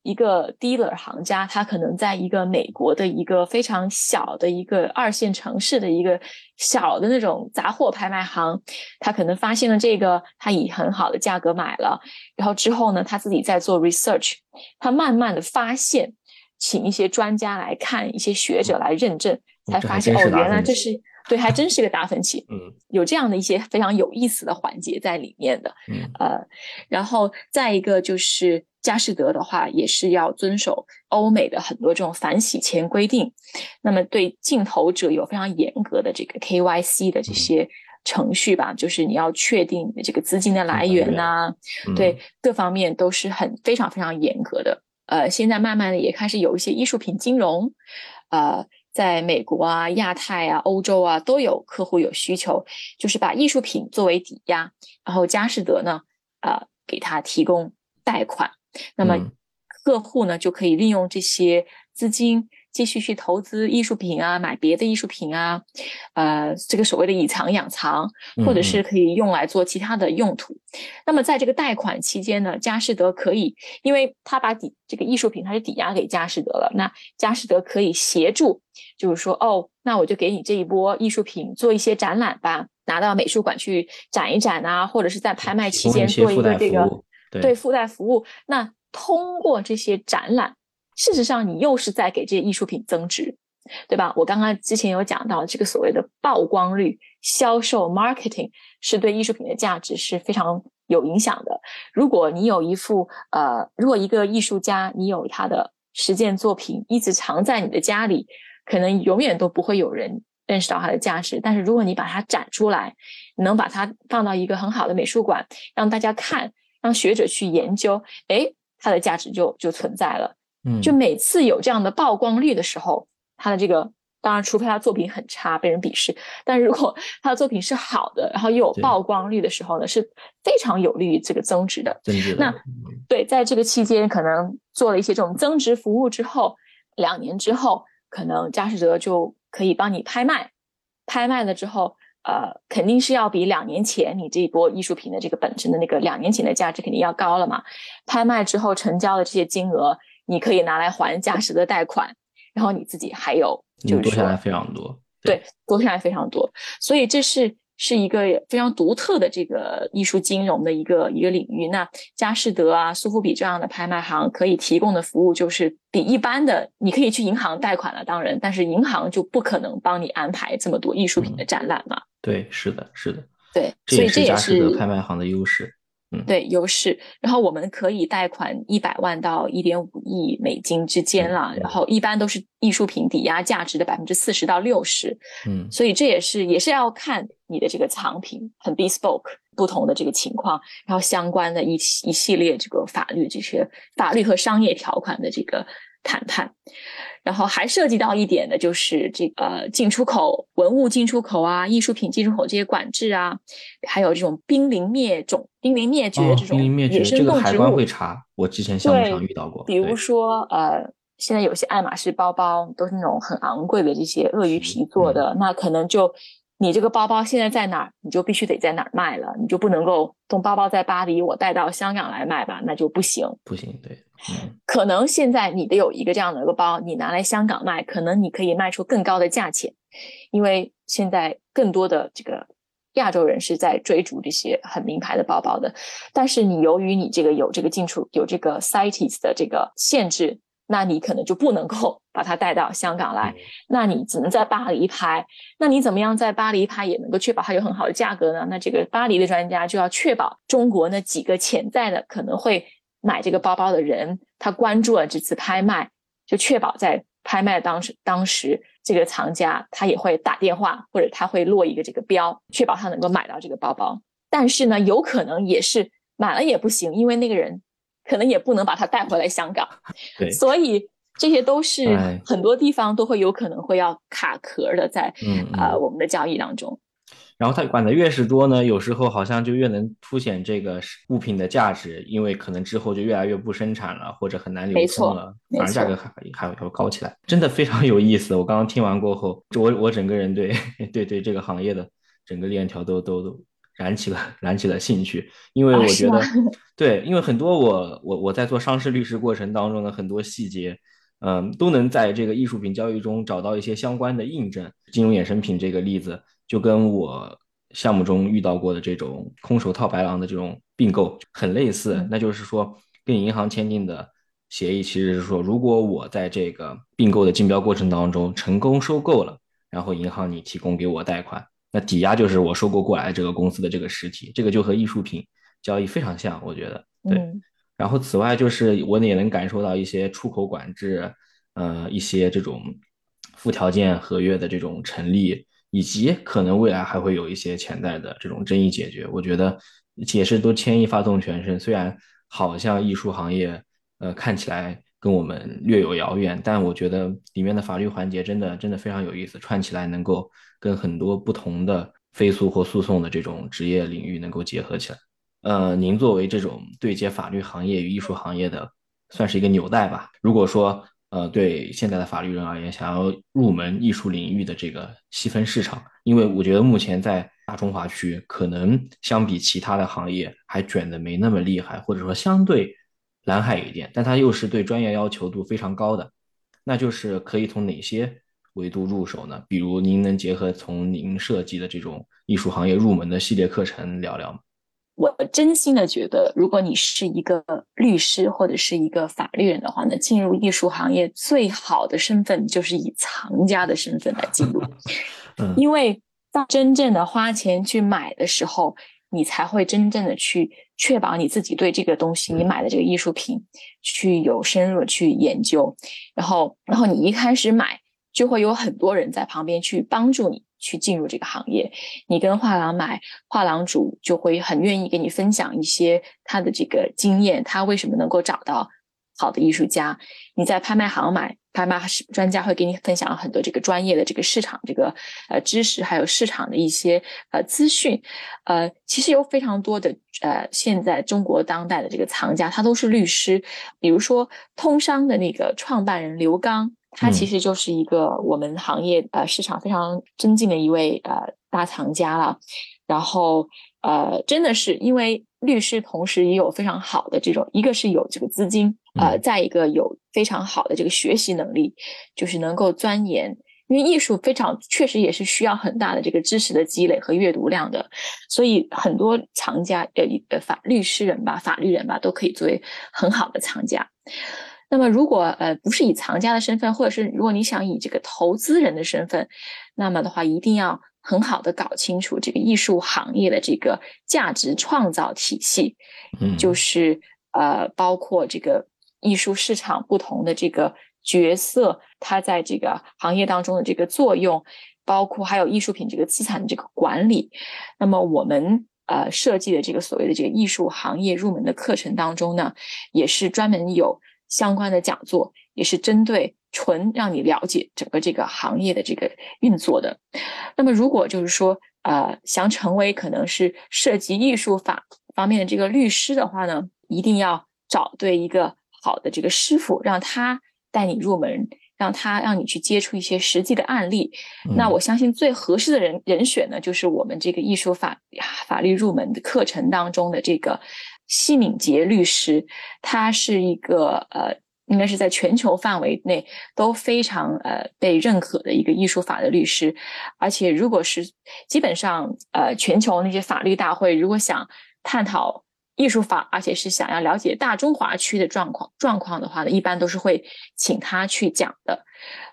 一个 dealer 行家，他可能在一个美国的一个非常小的一个二线城市的一个小的那种杂货拍卖行，他可能发现了这个，他以很好的价格买了，然后之后呢，他自己在做 research，他慢慢的发现，请一些专家来看，一些学者来认证，才发现哦，原来这是对，还真是个达芬奇，嗯，有这样的一些非常有意思的环节在里面的，呃，然后再一个就是。佳士得的话也是要遵守欧美的很多这种反洗钱规定，那么对镜头者有非常严格的这个 KYC 的这些程序吧，就是你要确定你的这个资金的来源呐，对各方面都是很非常非常严格的。呃，现在慢慢的也开始有一些艺术品金融，呃，在美国啊、亚太啊、欧洲啊都有客户有需求，就是把艺术品作为抵押，然后佳士得呢，呃，给他提供贷款。那么，客户呢就可以利用这些资金继续去投资艺术品啊，买别的艺术品啊，呃，这个所谓的以藏养藏，或者是可以用来做其他的用途。那么，在这个贷款期间呢，佳士得可以，因为他把抵这个艺术品，他是抵押给佳士得了，那佳士得可以协助，就是说，哦，那我就给你这一波艺术品做一些展览吧，拿到美术馆去展一展啊，或者是在拍卖期间做一个这个。对附带服务，那通过这些展览，事实上你又是在给这些艺术品增值，对吧？我刚刚之前有讲到，这个所谓的曝光率、销售 （marketing） 是对艺术品的价值是非常有影响的。如果你有一幅呃，如果一个艺术家你有他的十件作品一直藏在你的家里，可能永远都不会有人认识到它的价值。但是如果你把它展出来，能把它放到一个很好的美术馆，让大家看。让学者去研究，哎，它的价值就就存在了。嗯，就每次有这样的曝光率的时候，他的这个当然，除非他作品很差被人鄙视，但如果他的作品是好的，然后又有曝光率的时候呢，是非常有利于这个增值的。增值。那对，在这个期间，可能做了一些这种增值服务之后，两年之后，可能佳士得就可以帮你拍卖，拍卖了之后。呃，肯定是要比两年前你这一波艺术品的这个本身的那个两年前的价值肯定要高了嘛。拍卖之后成交的这些金额，你可以拿来还嘉实的贷款，然后你自己还有就是多下来非常多，对，多下来非常多。所以这是是一个非常独特的这个艺术金融的一个一个领域。那佳士得啊、苏富比这样的拍卖行可以提供的服务，就是比一般的你可以去银行贷款了，当然，但是银行就不可能帮你安排这么多艺术品的展览嘛。对，是的，是的，对，所以这也是拍卖行的优势。嗯。对优势，然后我们可以贷款一百万到一点五亿美金之间了，然后一般都是艺术品抵押价值的百分之四十到六十，嗯，所以这也是也是要看你的这个藏品很 bespoke 不同的这个情况，然后相关的一一系列这个法律这些法律和商业条款的这个谈判。然后还涉及到一点的，就是这个进出口文物进出口啊，艺术品进出口这些管制啊，还有这种濒临灭种、濒临灭绝这种野生动植物。海关会查，我之前项目上遇到过。比如说，呃，现在有些爱马仕包包都是那种很昂贵的这些鳄鱼皮做的，那可能就。你这个包包现在在哪儿，你就必须得在哪儿卖了，你就不能够从包包在巴黎，我带到香港来卖吧，那就不行。不行，对，可能现在你得有一个这样的一个包，你拿来香港卖，可能你可以卖出更高的价钱，因为现在更多的这个亚洲人是在追逐这些很名牌的包包的，但是你由于你这个有这个进出有这个 CITES 的这个限制。那你可能就不能够把它带到香港来，那你只能在巴黎拍。那你怎么样在巴黎拍也能够确保它有很好的价格呢？那这个巴黎的专家就要确保中国那几个潜在的可能会买这个包包的人，他关注了这次拍卖，就确保在拍卖当时当时这个藏家他也会打电话或者他会落一个这个标，确保他能够买到这个包包。但是呢，有可能也是买了也不行，因为那个人。可能也不能把它带回来香港，对，所以这些都是很多地方都会有可能会要卡壳的，在啊我们的交易当中。然后它管的越是多呢，有时候好像就越能凸显这个物品的价值，因为可能之后就越来越不生产了，或者很难流通了，反而价格还还会高起来，真的非常有意思。我刚刚听完过后，我我整个人对 对对这个行业的整个链条都都都。燃起了 燃起了兴趣，因为我觉得，对，因为很多我我我在做商事律师过程当中的很多细节，嗯，都能在这个艺术品交易中找到一些相关的印证。金融衍生品这个例子，就跟我项目中遇到过的这种空手套白狼的这种并购很类似。那就是说，跟银行签订的协议其实是说，如果我在这个并购的竞标过程当中成功收购了，然后银行你提供给我贷款。那抵押就是我收购过来这个公司的这个实体，这个就和艺术品交易非常像，我觉得对。然后此外就是我也能感受到一些出口管制，呃，一些这种附条件合约的这种成立，以及可能未来还会有一些潜在的这种争议解决，我觉得解释都牵一发动全身。虽然好像艺术行业呃看起来跟我们略有遥远，但我觉得里面的法律环节真的真的非常有意思，串起来能够。跟很多不同的非诉或诉讼的这种职业领域能够结合起来，呃，您作为这种对接法律行业与艺术行业的，算是一个纽带吧。如果说，呃，对现在的法律人而言，想要入门艺术领域的这个细分市场，因为我觉得目前在大中华区，可能相比其他的行业还卷的没那么厉害，或者说相对蓝海一点，但它又是对专业要求度非常高的，那就是可以从哪些？维度入手呢？比如您能结合从您设计的这种艺术行业入门的系列课程聊聊吗？我真心的觉得，如果你是一个律师或者是一个法律人的话呢，进入艺术行业最好的身份就是以藏家的身份来进入，因为当真正的花钱去买的时候，你才会真正的去确保你自己对这个东西，你买的这个艺术品去有深入的去研究，然后，然后你一开始买。就会有很多人在旁边去帮助你去进入这个行业。你跟画廊买，画廊主就会很愿意给你分享一些他的这个经验，他为什么能够找到好的艺术家。你在拍卖行买，拍卖专家会给你分享很多这个专业的这个市场这个呃知识，还有市场的一些呃资讯。呃，其实有非常多的呃，现在中国当代的这个藏家，他都是律师。比如说通商的那个创办人刘刚。他其实就是一个我们行业呃市场非常尊敬的一位呃大藏家了，然后呃真的是因为律师同时也有非常好的这种，一个是有这个资金，呃再一个有非常好的这个学习能力，就是能够钻研因为艺术非常确实也是需要很大的这个知识的积累和阅读量的，所以很多藏家呃呃法律师人吧、法律人吧都可以作为很好的藏家。那么如果呃不是以藏家的身份，或者是如果你想以这个投资人的身份，那么的话一定要很好的搞清楚这个艺术行业的这个价值创造体系，嗯，就是呃包括这个艺术市场不同的这个。角色，它在这个行业当中的这个作用，包括还有艺术品这个资产的这个管理。那么我们呃设计的这个所谓的这个艺术行业入门的课程当中呢，也是专门有相关的讲座，也是针对纯让你了解整个这个行业的这个运作的。那么如果就是说呃想成为可能是涉及艺术法方面的这个律师的话呢，一定要找对一个好的这个师傅，让他。带你入门，让他让你去接触一些实际的案例。那我相信最合适的人人选呢，就是我们这个艺术法法律入门的课程当中的这个西敏杰律师。他是一个呃，应该是在全球范围内都非常呃被认可的一个艺术法的律师。而且，如果是基本上呃全球那些法律大会，如果想探讨。艺术法，而且是想要了解大中华区的状况状况的话呢，一般都是会请他去讲的。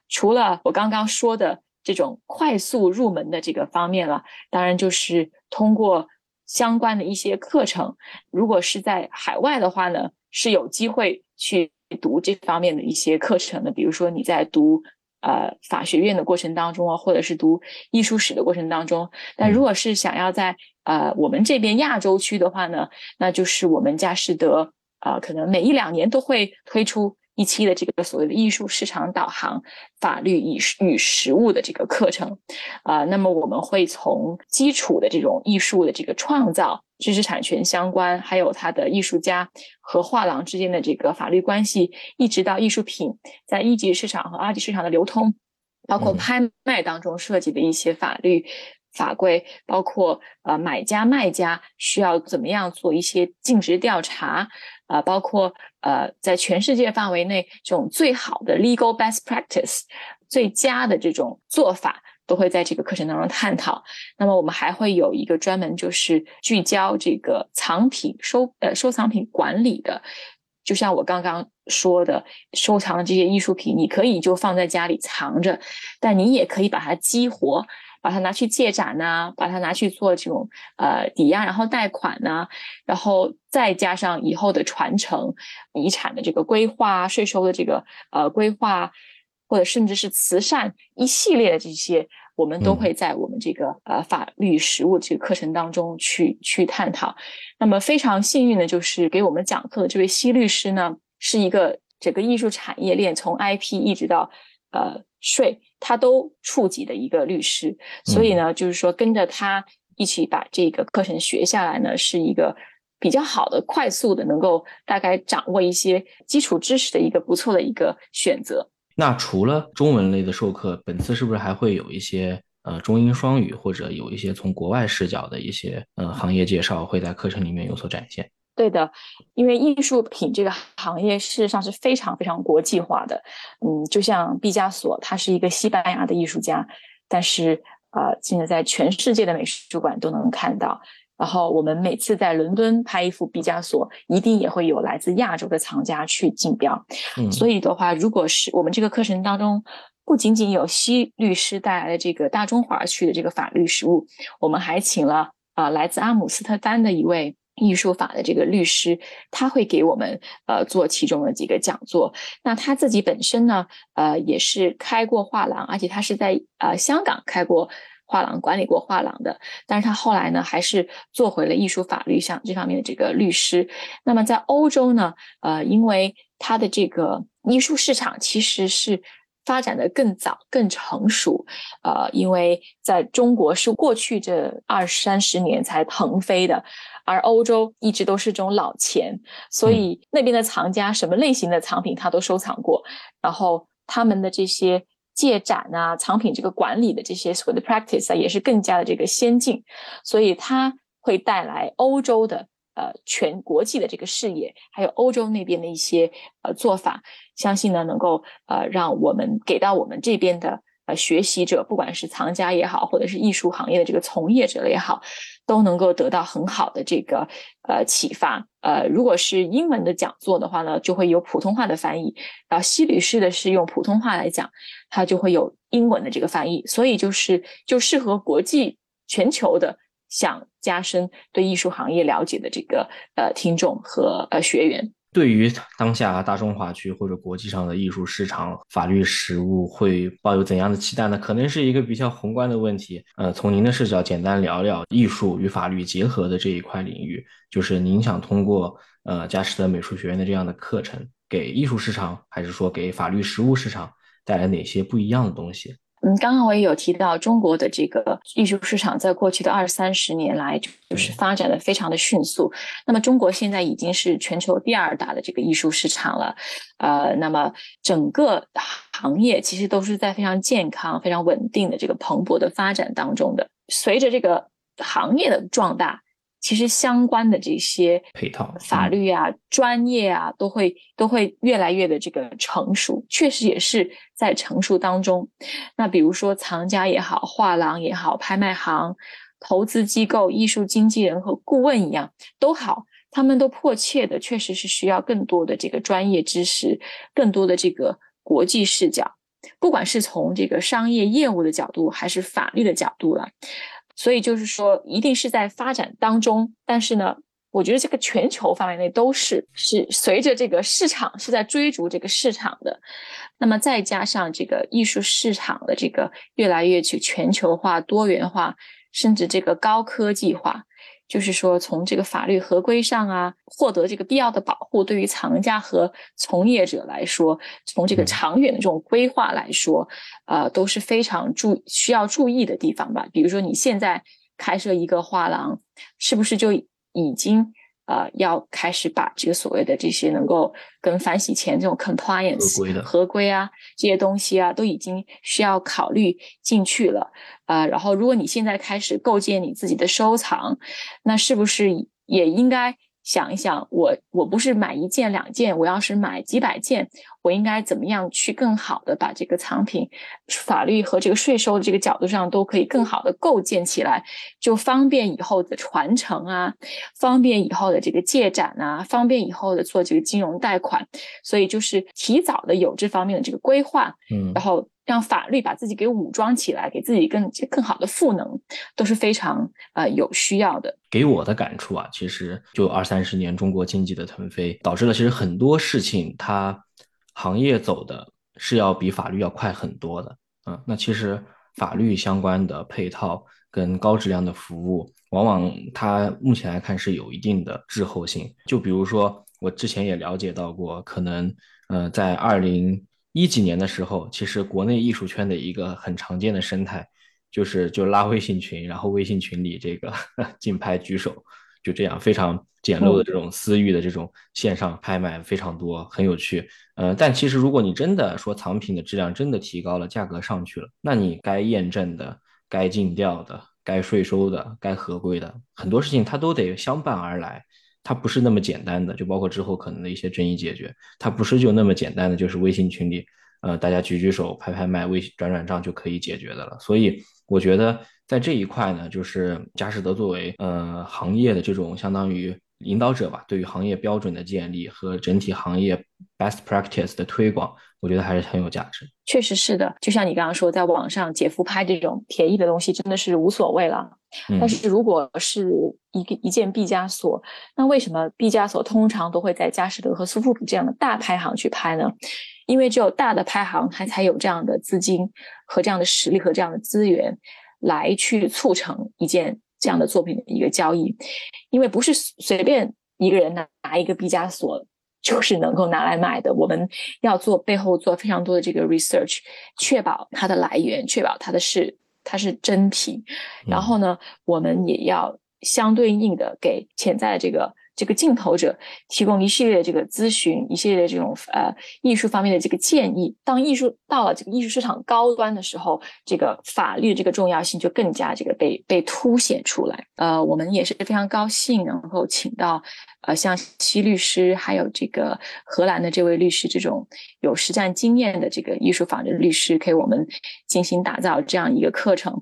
除了我刚刚说的这种快速入门的这个方面了，当然就是通过相关的一些课程。如果是在海外的话呢，是有机会去读这方面的一些课程的。比如说你在读。呃，法学院的过程当中啊，或者是读艺术史的过程当中，但如果是想要在呃我们这边亚洲区的话呢，那就是我们佳士得啊，可能每一两年都会推出。一期的这个所谓的艺术市场导航、法律与与实务的这个课程，啊，那么我们会从基础的这种艺术的这个创造、知识产权相关，还有它的艺术家和画廊之间的这个法律关系，一直到艺术品在一级市场和二级市场的流通，包括拍卖当中涉及的一些法律。法规包括呃买家卖家需要怎么样做一些尽职调查啊，包括呃在全世界范围内这种最好的 legal best practice 最佳的这种做法都会在这个课程当中探讨。那么我们还会有一个专门就是聚焦这个藏品收呃收藏品管理的，就像我刚刚说的，收藏的这些艺术品，你可以就放在家里藏着，但你也可以把它激活。把它拿去借展呐，把它拿去做这种呃抵押，然后贷款呐，然后再加上以后的传承、遗产的这个规划、税收的这个呃规划，或者甚至是慈善一系列的这些，我们都会在我们这个呃法律实务这个课程当中去去探讨。那么非常幸运的就是给我们讲课的这位西律师呢，是一个整个艺术产业链从 IP 一直到呃税。他都触及的一个律师，所以呢，就是说跟着他一起把这个课程学下来呢，是一个比较好的、快速的，能够大概掌握一些基础知识的一个不错的一个选择。那除了中文类的授课，本次是不是还会有一些呃中英双语，或者有一些从国外视角的一些呃行业介绍，会在课程里面有所展现？对的，因为艺术品这个行业事实上是非常非常国际化的。嗯，就像毕加索，他是一个西班牙的艺术家，但是啊，现在在全世界的美术馆都能看到。然后我们每次在伦敦拍一幅毕加索，一定也会有来自亚洲的藏家去竞标。嗯，所以的话，如果是我们这个课程当中不仅仅有西律师带来的这个大中华区的这个法律实务，我们还请了啊来自阿姆斯特丹的一位。艺术法的这个律师，他会给我们呃做其中的几个讲座。那他自己本身呢，呃也是开过画廊，而且他是在呃香港开过画廊，管理过画廊的。但是他后来呢，还是做回了艺术法律上这方面的这个律师。那么在欧洲呢，呃，因为他的这个艺术市场其实是。发展的更早、更成熟，呃，因为在中国是过去这二三十年才腾飞的，而欧洲一直都是这种老钱，所以那边的藏家什么类型的藏品他都收藏过，然后他们的这些借展啊、藏品这个管理的这些所谓的 practice 啊，也是更加的这个先进，所以它会带来欧洲的。呃，全国际的这个视野，还有欧洲那边的一些呃做法，相信呢能够呃让我们给到我们这边的呃学习者，不管是藏家也好，或者是艺术行业的这个从业者也好，都能够得到很好的这个呃启发。呃，如果是英文的讲座的话呢，就会有普通话的翻译；然后西律师的是用普通话来讲，它就会有英文的这个翻译。所以就是就适合国际全球的想加深对艺术行业了解的这个呃听众和呃学员。对于当下大中华区或者国际上的艺术市场法律实务会抱有怎样的期待呢？可能是一个比较宏观的问题。呃，从您的视角简单聊聊艺术与法律结合的这一块领域，就是您想通过呃佳士得美术学院的这样的课程，给艺术市场还是说给法律实务市场带来哪些不一样的东西？嗯，刚刚我也有提到，中国的这个艺术市场在过去的二三十年来，就是发展的非常的迅速。那么，中国现在已经是全球第二大的这个艺术市场了。呃，那么整个行业其实都是在非常健康、非常稳定的这个蓬勃的发展当中的。随着这个行业的壮大。其实相关的这些配套法律啊、专业啊，都会都会越来越的这个成熟，确实也是在成熟当中。那比如说藏家也好、画廊也好、拍卖行、投资机构、艺术经纪人和顾问一样都好，他们都迫切的，确实是需要更多的这个专业知识、更多的这个国际视角，不管是从这个商业业务的角度，还是法律的角度了。所以就是说，一定是在发展当中，但是呢，我觉得这个全球范围内都是是随着这个市场是在追逐这个市场的，那么再加上这个艺术市场的这个越来越去全球化、多元化，甚至这个高科技化。就是说，从这个法律合规上啊，获得这个必要的保护，对于藏家和从业者来说，从这个长远的这种规划来说，呃，都是非常注需要注意的地方吧。比如说，你现在开设一个画廊，是不是就已经？呃，要开始把这个所谓的这些能够跟反洗钱这种 compliance 合规的合规啊这些东西啊，都已经需要考虑进去了。呃，然后如果你现在开始构建你自己的收藏，那是不是也应该？想一想，我我不是买一件两件，我要是买几百件，我应该怎么样去更好的把这个藏品，法律和这个税收的这个角度上都可以更好的构建起来，就方便以后的传承啊，方便以后的这个借展啊，方便以后的做这个金融贷款，所以就是提早的有这方面的这个规划，嗯，然后。让法律把自己给武装起来，给自己更更好的赋能，都是非常呃有需要的。给我的感触啊，其实就二三十年中国经济的腾飞，导致了其实很多事情它行业走的是要比法律要快很多的。嗯，那其实法律相关的配套跟高质量的服务，往往它目前来看是有一定的滞后性。就比如说我之前也了解到过，可能呃在二零。一几年的时候，其实国内艺术圈的一个很常见的生态，就是就拉微信群，然后微信群里这个 竞拍举手，就这样非常简陋的这种私域的这种线上拍卖非常多，很有趣。呃，但其实如果你真的说藏品的质量真的提高了，价格上去了，那你该验证的、该竞调的、该税收的、该合规的很多事情，它都得相伴而来。它不是那么简单的，就包括之后可能的一些争议解决，它不是就那么简单的，就是微信群里，呃，大家举举手、拍拍卖、微信转转账就可以解决的了。所以我觉得在这一块呢，就是佳士得作为呃行业的这种相当于领导者吧，对于行业标准的建立和整体行业 best practice 的推广。我觉得还是很有价值。确实是的，就像你刚刚说，在网上姐夫拍这种便宜的东西，真的是无所谓了。但是如果是一个一件毕加索，那为什么毕加索通常都会在佳士得和苏富比这样的大拍行去拍呢？因为只有大的拍行，它才有这样的资金和这样的实力和这样的资源，来去促成一件这样的作品的一个交易。因为不是随便一个人拿拿一个毕加索。就是能够拿来卖的，我们要做背后做非常多的这个 research，确保它的来源，确保它的是它是真品。然后呢，我们也要相对应的给潜在的这个。这个镜头者提供一系列的这个咨询，一系列的这种呃艺术方面的这个建议。当艺术到了这个艺术市场高端的时候，这个法律这个重要性就更加这个被被凸显出来。呃，我们也是非常高兴能够请到呃像西律师，还有这个荷兰的这位律师，这种有实战经验的这个艺术法律律师，给我们进行打造这样一个课程。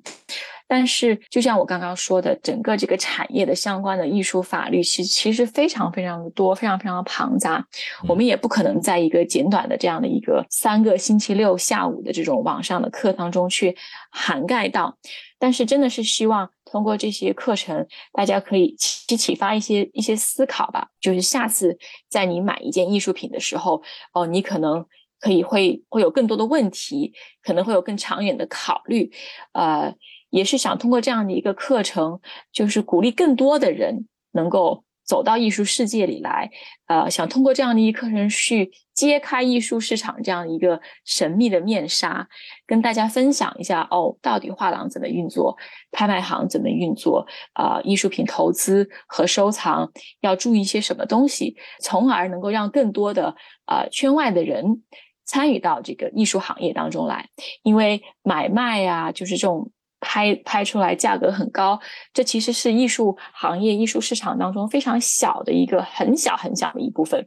但是，就像我刚刚说的，整个这个产业的相关的艺术法律，其其实非常非常的多，非常非常的庞杂。我们也不可能在一个简短的这样的一个三个星期六下午的这种网上的课堂中去涵盖到。但是，真的是希望通过这些课程，大家可以去启发一些一些思考吧。就是下次在你买一件艺术品的时候，哦，你可能可以会会有更多的问题，可能会有更长远的考虑，呃。也是想通过这样的一个课程，就是鼓励更多的人能够走到艺术世界里来。呃，想通过这样的一个课程去揭开艺术市场这样一个神秘的面纱，跟大家分享一下哦，到底画廊怎么运作，拍卖行怎么运作，啊，艺术品投资和收藏要注意一些什么东西，从而能够让更多的呃圈外的人参与到这个艺术行业当中来，因为买卖呀，就是这种。拍拍出来价格很高，这其实是艺术行业、艺术市场当中非常小的一个很小很小的一部分。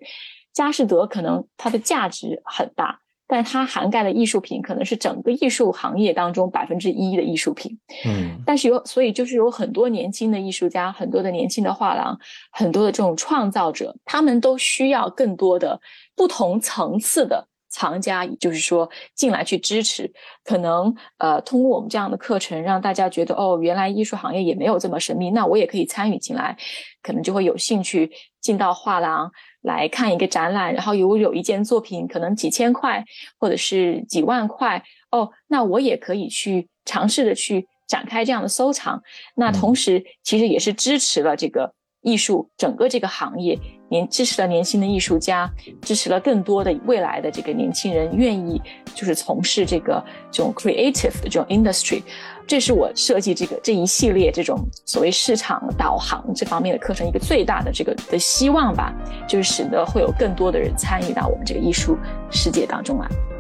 佳士得可能它的价值很大，但它涵盖的艺术品可能是整个艺术行业当中百分之一的艺术品。嗯，但是有，所以就是有很多年轻的艺术家，很多的年轻的画廊，很多的这种创造者，他们都需要更多的不同层次的。藏家，就是说进来去支持，可能呃通过我们这样的课程，让大家觉得哦，原来艺术行业也没有这么神秘，那我也可以参与进来，可能就会有兴趣进到画廊来看一个展览，然后有有一件作品可能几千块或者是几万块，哦，那我也可以去尝试着去展开这样的收藏，那同时其实也是支持了这个。艺术整个这个行业，年支持了年轻的艺术家，支持了更多的未来的这个年轻人愿意就是从事这个这种 creative 的这种 industry，这是我设计这个这一系列这种所谓市场导航这方面的课程一个最大的这个的希望吧，就是使得会有更多的人参与到我们这个艺术世界当中来。